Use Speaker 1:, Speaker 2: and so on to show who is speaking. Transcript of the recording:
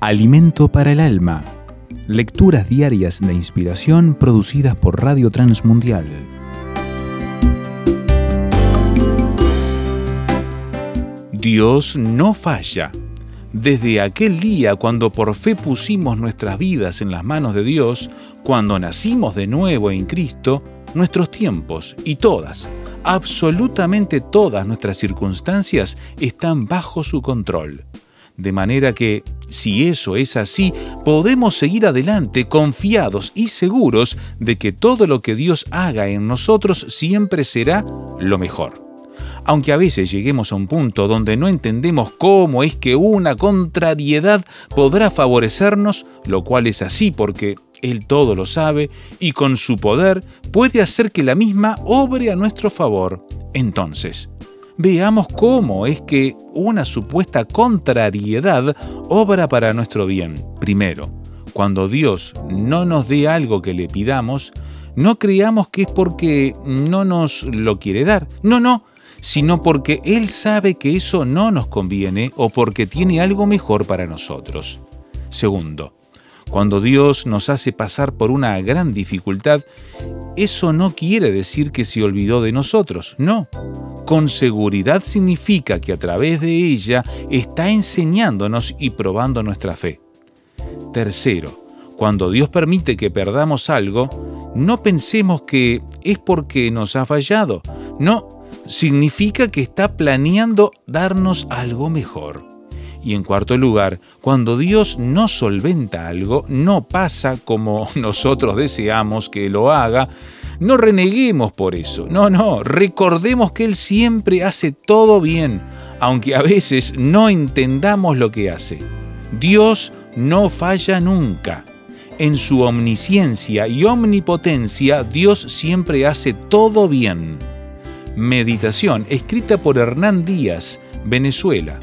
Speaker 1: Alimento para el alma. Lecturas diarias de inspiración producidas por Radio Transmundial. Dios no falla. Desde aquel día cuando por fe pusimos nuestras vidas en las manos de Dios, cuando nacimos de nuevo en Cristo, nuestros tiempos y todas, absolutamente todas nuestras circunstancias están bajo su control. De manera que, si eso es así, podemos seguir adelante confiados y seguros de que todo lo que Dios haga en nosotros siempre será lo mejor. Aunque a veces lleguemos a un punto donde no entendemos cómo es que una contrariedad podrá favorecernos, lo cual es así porque Él todo lo sabe y con su poder puede hacer que la misma obre a nuestro favor. Entonces, veamos cómo es que una supuesta contrariedad obra para nuestro bien. Primero, cuando Dios no nos dé algo que le pidamos, no creamos que es porque no nos lo quiere dar. No, no, sino porque Él sabe que eso no nos conviene o porque tiene algo mejor para nosotros. Segundo, cuando Dios nos hace pasar por una gran dificultad, eso no quiere decir que se olvidó de nosotros, no. Con seguridad significa que a través de ella está enseñándonos y probando nuestra fe. Tercero, cuando Dios permite que perdamos algo, no pensemos que es porque nos ha fallado, no, significa que está planeando darnos algo mejor. Y en cuarto lugar, cuando Dios no solventa algo, no pasa como nosotros deseamos que lo haga, no reneguemos por eso. No, no, recordemos que Él siempre hace todo bien, aunque a veces no entendamos lo que hace. Dios no falla nunca. En su omnisciencia y omnipotencia, Dios siempre hace todo bien. Meditación escrita por Hernán Díaz, Venezuela,